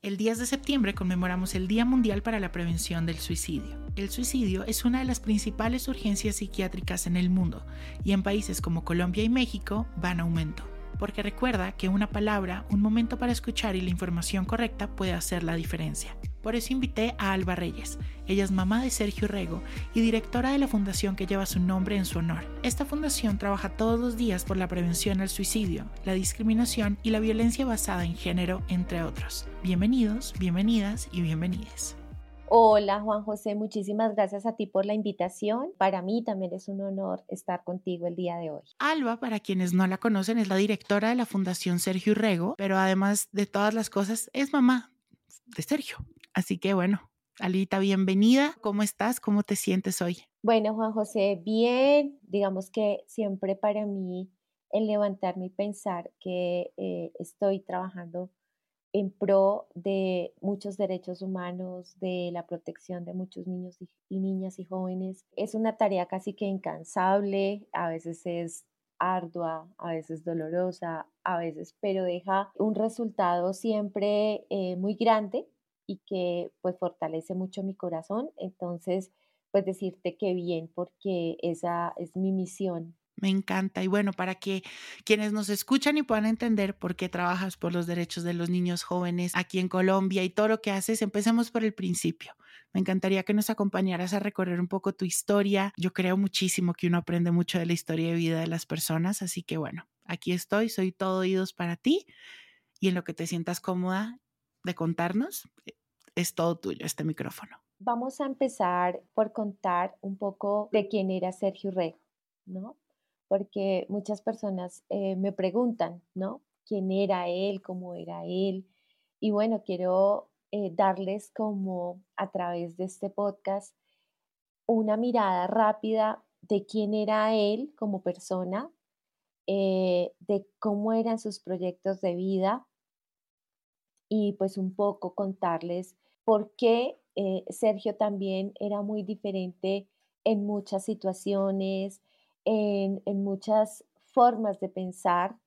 El 10 de septiembre conmemoramos el Día Mundial para la Prevención del Suicidio. El suicidio es una de las principales urgencias psiquiátricas en el mundo y en países como Colombia y México va en aumento porque recuerda que una palabra, un momento para escuchar y la información correcta puede hacer la diferencia. Por eso invité a Alba Reyes. Ella es mamá de Sergio Rego y directora de la fundación que lleva su nombre en su honor. Esta fundación trabaja todos los días por la prevención al suicidio, la discriminación y la violencia basada en género, entre otros. Bienvenidos, bienvenidas y bienvenides. Hola Juan José, muchísimas gracias a ti por la invitación. Para mí también es un honor estar contigo el día de hoy. Alba, para quienes no la conocen, es la directora de la Fundación Sergio Rego, pero además de todas las cosas, es mamá de Sergio. Así que bueno, Alita, bienvenida. ¿Cómo estás? ¿Cómo te sientes hoy? Bueno, Juan José, bien. Digamos que siempre para mí el levantarme y pensar que eh, estoy trabajando en pro de muchos derechos humanos, de la protección de muchos niños y, niñas y jóvenes. Es una tarea casi que incansable, a veces es ardua, a veces dolorosa, a veces, pero deja un resultado siempre eh, muy grande y que pues fortalece mucho mi corazón. Entonces, pues decirte que bien, porque esa es mi misión me encanta. Y bueno, para que quienes nos escuchan y puedan entender por qué trabajas por los derechos de los niños jóvenes aquí en Colombia y todo lo que haces, empecemos por el principio. Me encantaría que nos acompañaras a recorrer un poco tu historia. Yo creo muchísimo que uno aprende mucho de la historia de vida de las personas, así que bueno, aquí estoy, soy todo oídos para ti y en lo que te sientas cómoda de contarnos, eh, es todo tuyo este micrófono. Vamos a empezar por contar un poco de quién era Sergio Rego, ¿no? porque muchas personas eh, me preguntan, ¿no? ¿Quién era él? ¿Cómo era él? Y bueno, quiero eh, darles como a través de este podcast una mirada rápida de quién era él como persona, eh, de cómo eran sus proyectos de vida y pues un poco contarles por qué Sergio también era muy diferente en muchas situaciones, en, muchas formas de pensar.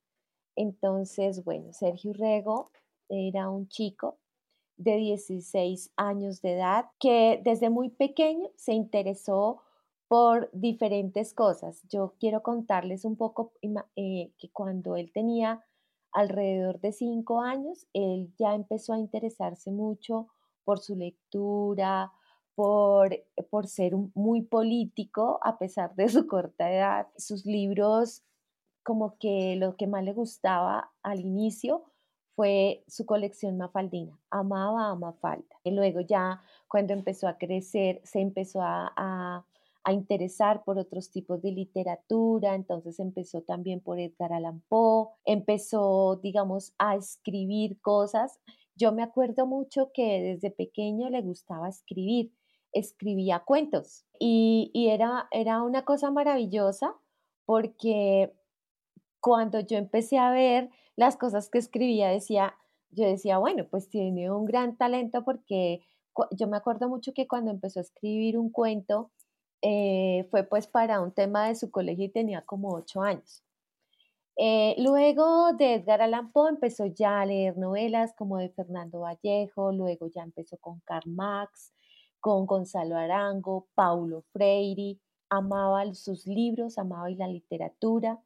Entonces, bueno, Sergio Rego era un chico de 16 años de edad que desde muy pequeño se interesó por diferentes cosas. Yo quiero contarles un poco eh, que cuando él tenía alrededor de 5 años, él ya empezó a interesarse mucho por su lectura, por, por ser muy político a pesar de su corta edad. Sus libros, como que lo que más le gustaba al inicio fue su colección Mafaldina. Amaba a Mafalda. Y luego ya cuando empezó a crecer, se empezó a, a, a, interesar por otros tipos de literatura, entonces empezó también por Edgar Allan Poe, empezó, digamos, a escribir cosas. Yo me acuerdo mucho que desde pequeño le gustaba escribir escribía cuentos y, era, era una cosa maravillosa porque cuando yo empecé a ver las cosas que escribía, decía, yo decía, bueno, pues tiene un gran talento porque yo me acuerdo mucho que cuando empezó a escribir un cuento, eh, fue pues para un tema de su colegio y tenía como ocho años. Eh, luego de Edgar Allan Poe empezó ya a leer novelas como de Fernando Vallejo, luego ya empezó con Karl Marx, con Gonzalo Arango, Paulo Freire, amaba sus libros, amaba la literatura,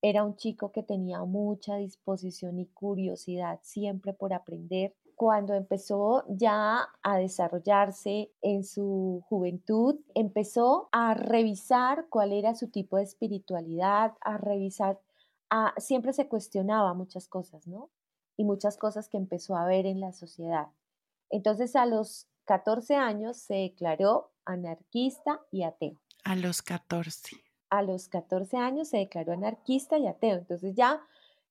era un chico que tenía mucha disposición y curiosidad siempre por aprender. Cuando empezó ya a desarrollarse en su juventud, empezó a revisar cuál era su tipo de espiritualidad, a revisar, a, siempre se cuestionaba muchas cosas, ¿no? Y muchas cosas que empezó a ver en la sociedad. Entonces a los 14 años se declaró anarquista y ateo. A los 14. A los 14 años se declaró anarquista y ateo. Entonces ya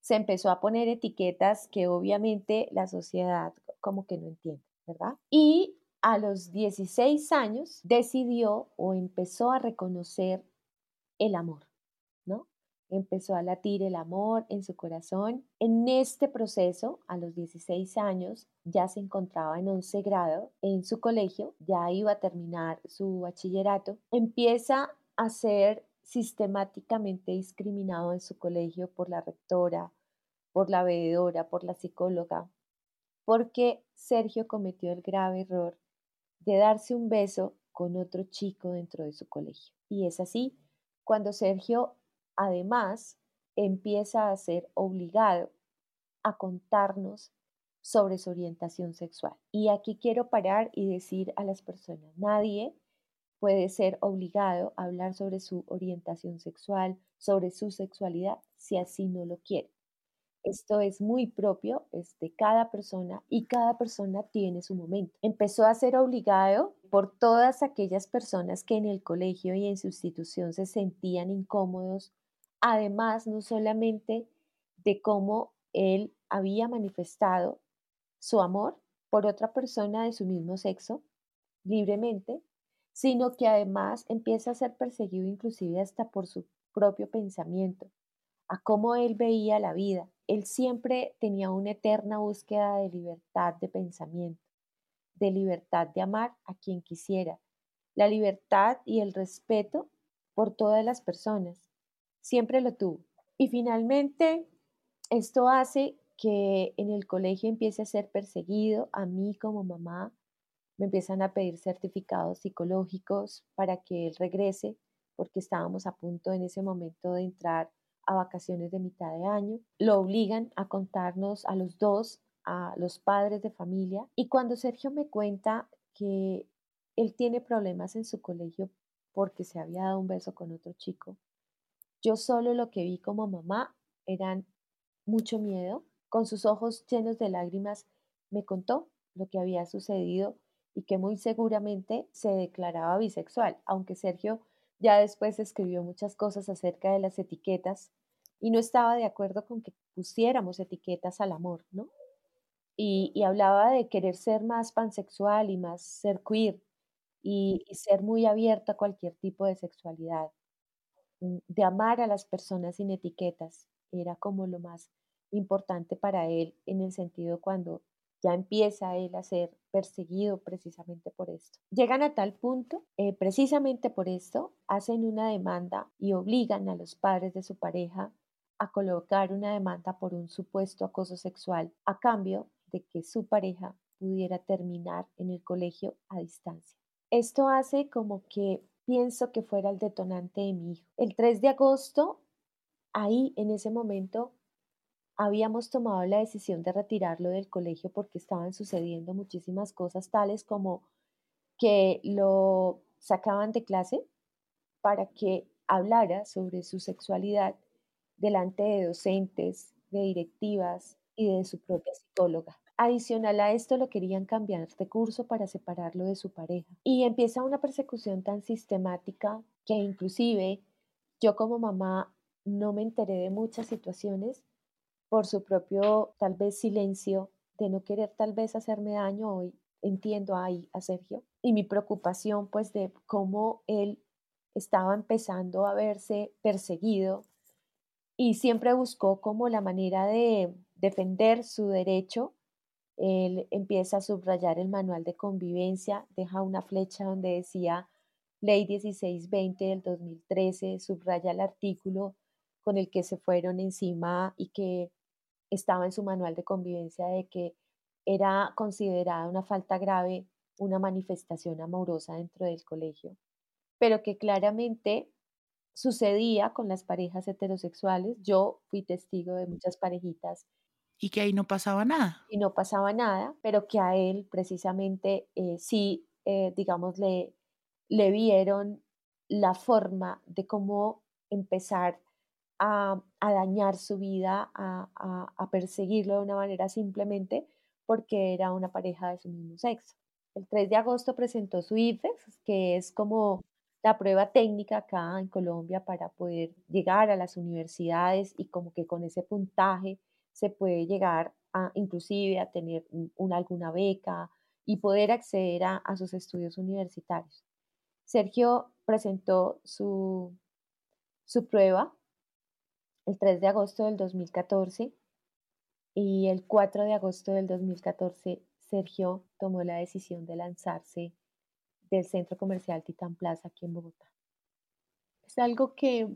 se empezó a poner etiquetas que obviamente la sociedad como que no entiende, ¿verdad? Y a los 16 años decidió o empezó a reconocer el amor. Empezó a latir el amor en su corazón. En este proceso, a los 16 años, ya se encontraba en 11 grado en su colegio, ya iba a terminar su bachillerato. Empieza a ser sistemáticamente discriminado en su colegio por la rectora, por la veedora, por la psicóloga, porque Sergio cometió el grave error de darse un beso con otro chico dentro de su colegio. Y es así cuando Sergio además empieza a ser obligado a contarnos sobre su orientación sexual. Y aquí quiero parar y decir a las personas, nadie puede ser obligado a hablar sobre su orientación sexual, sobre su sexualidad, si así no lo quiere. Esto es muy propio de cada persona y cada persona tiene su momento. Empezó a ser obligado por todas aquellas personas que en el colegio y en su institución se sentían incómodos, además no solamente de cómo él había manifestado su amor por otra persona de su mismo sexo libremente, sino que además empieza a ser perseguido inclusive hasta por su propio pensamiento, a cómo él veía la vida. Él siempre tenía una eterna búsqueda de libertad de pensamiento, de libertad de amar a quien quisiera, la libertad y el respeto por todas las personas. Siempre lo tuvo. Y finalmente, esto hace que en el colegio empiece a ser perseguido, a mí como mamá, me empiezan a pedir certificados psicológicos para que él regrese, porque estábamos a punto en ese momento de entrar a vacaciones de mitad de año. Lo obligan a contarnos a los dos, a los padres de familia. Y cuando Sergio me cuenta que él tiene problemas en su colegio porque se había dado un beso con otro chico, yo solo lo que vi como mamá eran mucho miedo. Con sus ojos llenos de lágrimas me contó lo que había sucedido y que muy seguramente se declaraba bisexual, aunque Sergio ya después escribió muchas cosas acerca de las etiquetas y no estaba de acuerdo con que pusiéramos etiquetas al amor, ¿no? Y, hablaba de querer ser más pansexual y más ser queer y, y ser muy abierto a cualquier tipo de sexualidad, de amar a las personas sin etiquetas, era como lo más importante para él en el sentido cuando ya empieza él a ser perseguido precisamente por esto. Llegan a tal punto, eh, precisamente por esto, hacen una demanda y obligan a los padres de su pareja a colocar una demanda por un supuesto acoso sexual a cambio de que su pareja pudiera terminar en el colegio a distancia. Esto hace como que pienso que fuera el detonante de mi hijo. El 3 de agosto, ahí en ese momento, habíamos tomado la decisión de retirarlo del colegio porque estaban sucediendo muchísimas cosas tales como que lo sacaban de clase para que hablara sobre su sexualidad delante de docentes, de directivas y de su propia psicóloga. Adicional a esto lo querían cambiar de curso para separarlo de su pareja. Y empieza una persecución tan sistemática que inclusive yo como mamá no me enteré de muchas situaciones por su propio tal vez silencio de no querer tal vez hacerme daño hoy entiendo ahí a Sergio y mi preocupación pues de cómo él estaba empezando a verse perseguido y siempre buscó como la manera de defender su derecho. Él empieza a subrayar el manual de convivencia, deja una flecha donde decía Ley 1620 del 2013, subraya el artículo con el que se fueron encima y que estaba en su manual de convivencia de que era considerada una falta grave una manifestación amorosa dentro del colegio, pero que claramente sucedía con las parejas heterosexuales. Yo fui testigo de muchas parejitas. Y que ahí no pasaba nada. Y no pasaba nada, pero que a él precisamente eh, sí, eh, digamos, le, vieron la forma de cómo empezar a, dañar su vida, a, a, perseguirlo de una manera simplemente porque era una pareja de su mismo sexo. El 3 de agosto presentó su IFEX, que es como la prueba técnica acá en Colombia para poder llegar a las universidades y como que con ese puntaje se puede llegar a inclusive a tener una, alguna beca y poder acceder a, sus estudios universitarios. Sergio presentó su, su prueba el 3 de agosto del 2014 y el 4 de agosto del 2014 Sergio tomó la decisión de lanzarse del centro comercial Titán Plaza aquí en Bogotá. Es algo que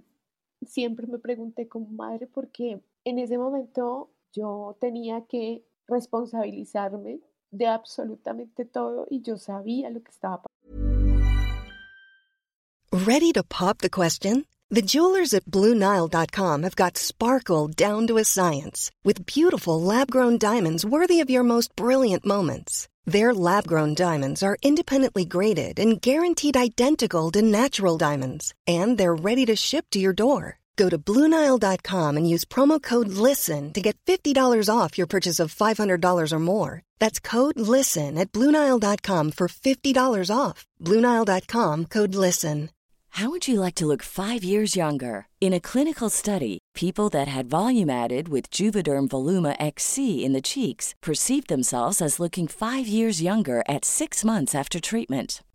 siempre me pregunté como madre porque en ese momento yo tenía que responsabilizarme de absolutamente todo y yo sabía lo que estaba. Ready to pop the question? The jewelers at BlueNile.com have got sparkle down to a science with beautiful lab-grown diamonds worthy of your most brilliant moments. Their lab grown diamonds are independently graded and guaranteed identical to natural diamonds, and they're ready to ship to your door. Go to Bluenile.com and use promo code LISTEN to get $50 off your purchase of $500 or more. That's code LISTEN at Bluenile.com for $50 off. Bluenile.com code LISTEN. How would you like to look five years younger? In a clinical study, people that had volume added with Juvederm Voluma XC in the cheeks perceived themselves as looking five years younger at six months after treatment.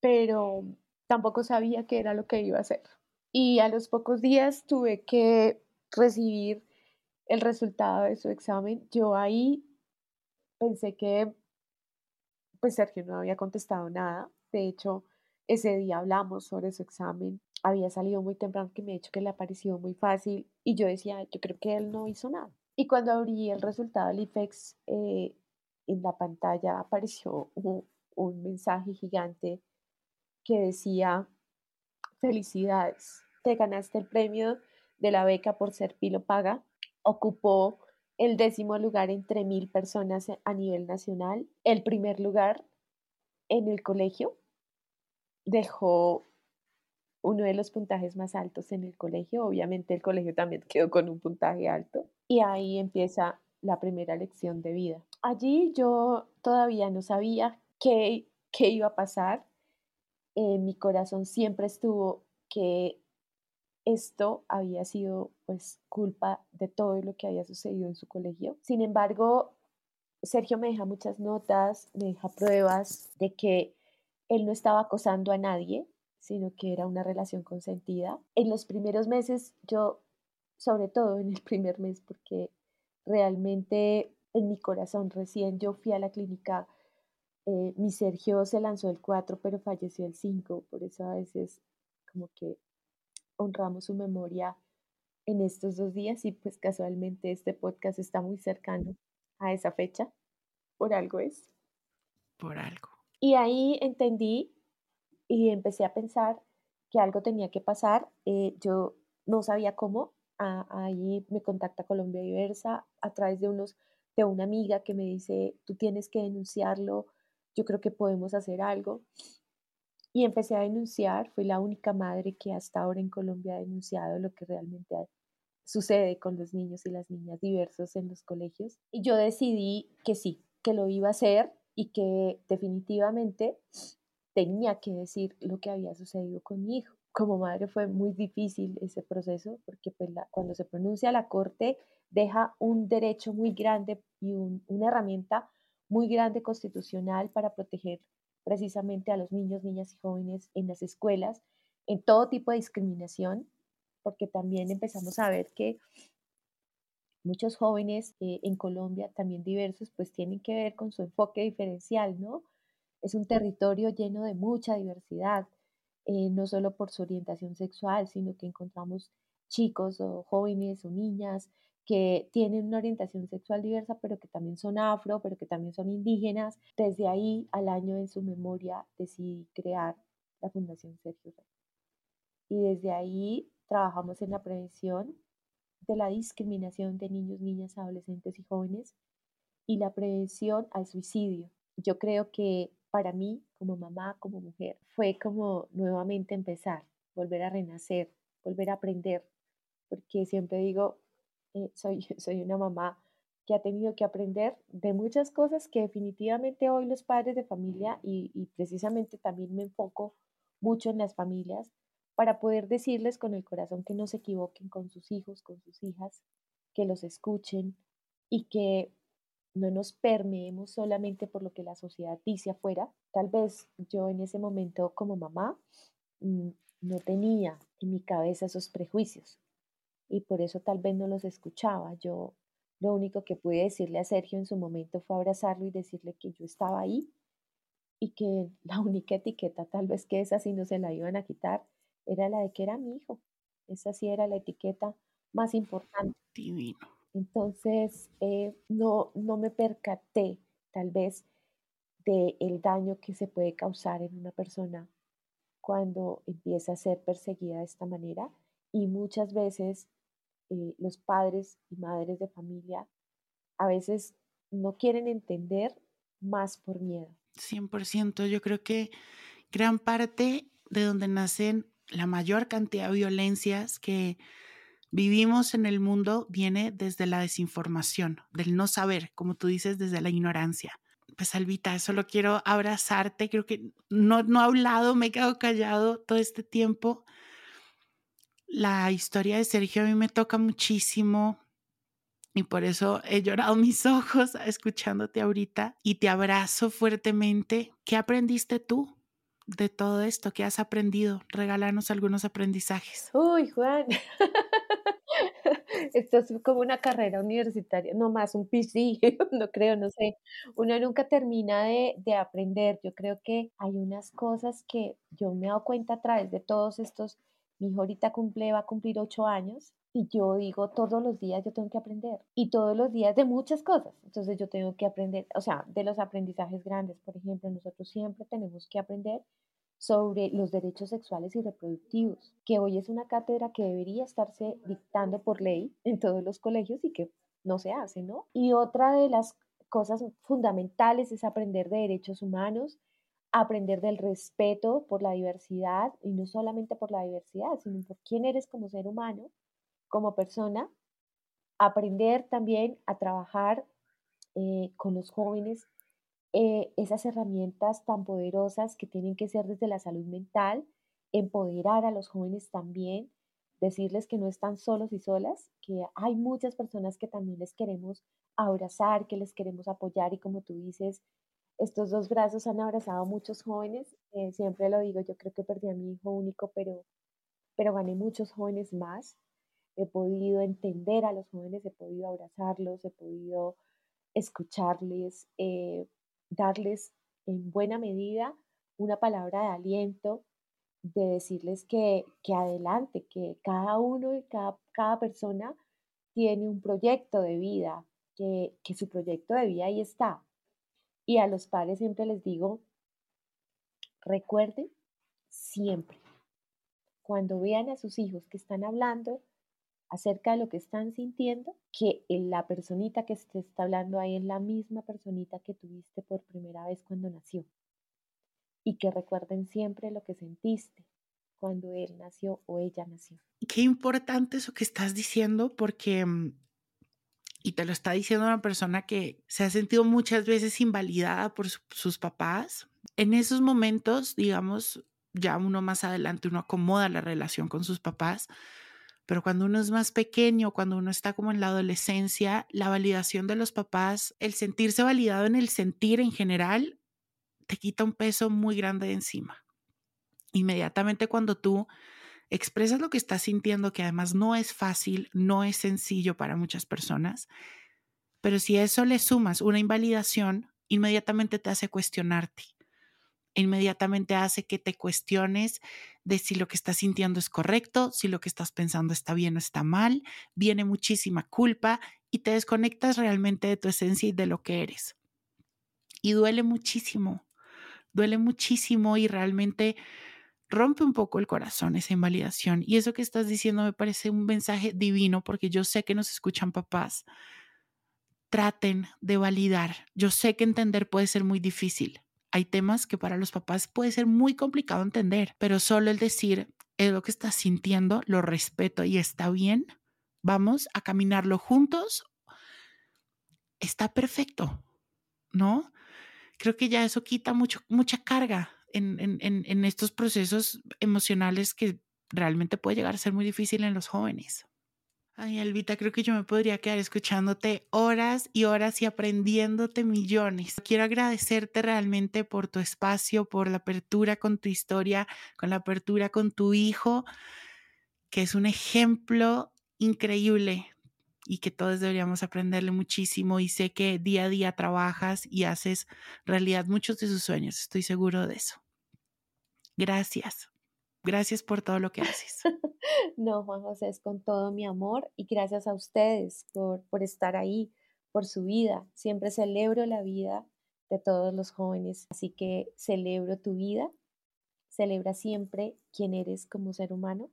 Pero tampoco sabía qué era lo que iba a hacer. Y a los pocos días tuve que recibir el resultado de su examen. Yo ahí pensé que pues Sergio no había contestado nada de hecho, ese día hablamos sobre su examen. Había salido muy temprano que me ha dicho que le ha parecido muy fácil y yo decía, yo creo que él no hizo nada. Y cuando abrí el resultado del IFEX, eh, en la pantalla apareció un mensaje gigante que decía, felicidades, te ganaste el premio de la beca por ser Pilo Paga. Ocupó el décimo lugar entre mil personas a nivel nacional, el primer lugar en el colegio dejó uno de los puntajes más altos en el colegio. Obviamente el colegio también quedó con un puntaje alto. Y ahí empieza la primera lección de vida. Allí yo todavía no sabía qué, qué iba a pasar. En mi corazón siempre estuvo que esto había sido pues culpa de todo lo que había sucedido en su colegio. Sin embargo, Sergio me deja muchas notas, me deja pruebas de que él no estaba acosando a nadie, sino que era una relación consentida. En los primeros meses, yo, sobre todo en el primer mes, porque realmente en mi corazón recién yo fui a la clínica, eh, mi Sergio se lanzó el 4, pero falleció el 5, por eso a veces como que honramos su memoria en estos dos días y pues casualmente este podcast está muy cercano a esa fecha, por algo es. Por algo. Y ahí entendí y empecé a pensar que algo tenía que pasar. Eh, yo no sabía cómo. ahí me contacta Colombia Diversa a través de unos de una amiga que me dice, tú tienes que denunciarlo, yo creo que podemos hacer algo. Y empecé a denunciar, fui la única madre que hasta ahora en Colombia ha denunciado lo que realmente sucede con los niños y las niñas diversos en los colegios. Y yo decidí que sí, que lo iba a hacer y que definitivamente tenía que decir lo que había sucedido con mi hijo. Como madre fue muy difícil ese proceso porque pues, cuando se pronuncia la corte deja un derecho muy grande y una herramienta muy grande constitucional para proteger precisamente a los niños, niñas y jóvenes en las escuelas, en todo tipo de discriminación, porque también empezamos a ver que muchos jóvenes eh, en Colombia, también diversos, pues tienen que ver con su enfoque diferencial, ¿no? Es un territorio lleno de mucha diversidad, eh, no solo por su orientación sexual, sino que encontramos chicos o jóvenes o niñas que tienen una orientación sexual diversa, pero que también son afro, pero que también son indígenas. Desde ahí, al año en su memoria, decidí crear la Fundación Sergio Rey. Y desde ahí trabajamos en la prevención de la discriminación de niños, niñas, adolescentes y jóvenes y la prevención al suicidio. Yo creo que para mí, como mamá, como mujer, fue como nuevamente empezar, volver a renacer, volver a aprender, porque siempre digo, eh, soy, soy una mamá que ha tenido que aprender de muchas cosas que definitivamente hoy los padres de familia y, y precisamente también me enfoco mucho en las familias para poder decirles con el corazón que no se equivoquen con sus hijos, con sus hijas, que los escuchen y que no nos permeemos solamente por lo que la sociedad dice afuera. Tal vez yo en ese momento como mamá mm, no tenía en mi cabeza esos prejuicios y por eso tal vez no los escuchaba. Yo lo único que pude decirle a Sergio en su momento fue abrazarlo y decirle que yo estaba ahí y que la única etiqueta tal vez que esa sí no se la iban a quitar era la de que era mi hijo. Esa sí era la etiqueta más importante. Divino. Entonces, eh, no, no me percaté tal vez del el daño que se puede causar en una persona cuando empieza a ser perseguida de esta manera y muchas veces eh, los padres y madres de familia a veces no quieren entender más por miedo. 100%, yo creo que gran parte de donde nacen la mayor cantidad de violencias que vivimos en el mundo viene desde la desinformación, del no saber, como tú dices, desde la ignorancia. Pues Albita, solo quiero abrazarte, creo que no, no he hablado, me he quedado callado todo este tiempo. La historia de Sergio a mí me toca muchísimo y por eso he llorado mis ojos escuchándote ahorita y te abrazo fuertemente. ¿Qué aprendiste tú de todo esto? ¿Qué has aprendido? Regálanos algunos aprendizajes. Uy, Juan. Esto es como una carrera universitaria, no más un PC, no creo, no sé. Uno nunca termina de, de, aprender. Yo creo que hay unas cosas que yo me he dado cuenta a través de todos estos. Mi hijo ahorita cumple, va a cumplir ocho años y yo digo todos los días yo tengo que aprender y todos los días de muchas cosas. Entonces yo tengo que aprender, o sea, de los aprendizajes grandes, por ejemplo, nosotros siempre tenemos que aprender sobre los derechos sexuales y reproductivos, que hoy es una cátedra que debería estarse dictando por ley en todos los colegios y que no se hace, ¿no? Y otra de las cosas fundamentales es aprender de derechos humanos, aprender del respeto por la diversidad y no solamente por la diversidad, sino por quién eres como ser humano, como persona, aprender también a trabajar eh, con los jóvenes eh, esas herramientas tan poderosas que tienen que ser desde la salud mental, empoderar a los jóvenes también, decirles que no están solos y solas, que hay muchas personas que también les queremos abrazar, que les queremos apoyar y como tú dices, estos dos brazos han abrazado a muchos jóvenes, eh, siempre lo digo, yo creo que perdí a mi hijo único, pero, pero gané muchos jóvenes más, he podido entender a los jóvenes, he podido abrazarlos, he podido escucharles, eh, darles en buena medida una palabra de aliento, de decirles que, que adelante, que cada uno y cada, cada, persona tiene un proyecto de vida, que, que su proyecto de vida ahí está. Y a los padres siempre les digo, recuerden siempre, cuando vean a sus hijos que están hablando acerca de lo que están sintiendo, que la personita que te está hablando ahí es la misma personita que tuviste por primera vez cuando nació. Y que recuerden siempre lo que sentiste cuando él nació o ella nació. Qué importante eso que estás diciendo porque, mm, y te lo está diciendo una persona que se ha sentido muchas veces invalidada por sus papás. En esos momentos, digamos, ya uno más adelante, uno acomoda la relación con sus papás, pero cuando uno es más pequeño, cuando uno está como en la adolescencia, la validación de los papás, el sentirse validado en el sentir en general, te quita un peso muy grande de encima. Inmediatamente cuando tú expresas lo que estás sintiendo, que además no es fácil, no es sencillo para muchas personas, pero si a eso le sumas una invalidación, inmediatamente te hace cuestionarte, inmediatamente hace que te cuestiones de si lo que estás sintiendo es correcto, si lo que estás pensando está bien o está mal, viene muchísima culpa y te desconectas realmente de tu esencia y de lo que eres. Y duele muchísimo, duele muchísimo y realmente rompe un poco el corazón esa invalidación. Y eso que estás diciendo me parece un mensaje divino porque yo sé que nos escuchan papás. Traten de validar. Yo sé que entender puede ser muy difícil. Hay temas que para los papás puede ser muy complicado entender, pero solo el decir, es lo que estás sintiendo, lo respeto y está bien, vamos a caminarlo juntos, está perfecto, ¿no? Creo que ya eso quita mucho, mucha carga en, en estos procesos emocionales que realmente puede llegar a ser muy difícil en los jóvenes. Ay, Elvita, creo que yo me podría quedar escuchándote horas y horas y aprendiéndote millones. Quiero agradecerte realmente por tu espacio, por la apertura con tu historia, con la apertura con tu hijo, que es un ejemplo increíble y que todos deberíamos aprenderle muchísimo. Y sé que día a día trabajas y haces realidad muchos de sus sueños. Estoy seguro de eso. Gracias. Gracias por todo lo que haces. no, Juan José, es con todo mi amor y gracias a ustedes por, por estar ahí, por su vida. Siempre celebro la vida de todos los jóvenes, así que celebro tu vida, celebra siempre quién eres como ser humano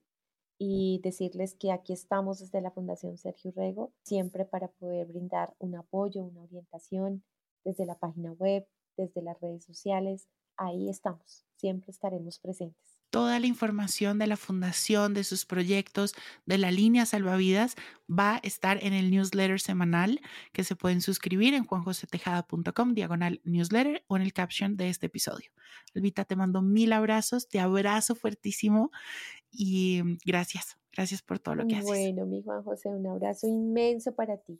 y decirles que aquí estamos desde la Fundación Sergio Rego, siempre para poder brindar un apoyo, una orientación desde la página web, desde las redes sociales. Ahí estamos, siempre estaremos presentes toda la información de la fundación, de sus proyectos, de la línea salvavidas, va a estar en el newsletter semanal que se pueden suscribir en juanjosetejada.com, diagonal newsletter o en el caption de este episodio. Elvita, te mando mil abrazos, te abrazo fuertísimo y gracias, gracias por todo lo que haces. Bueno, mi Juan José, un abrazo inmenso para ti.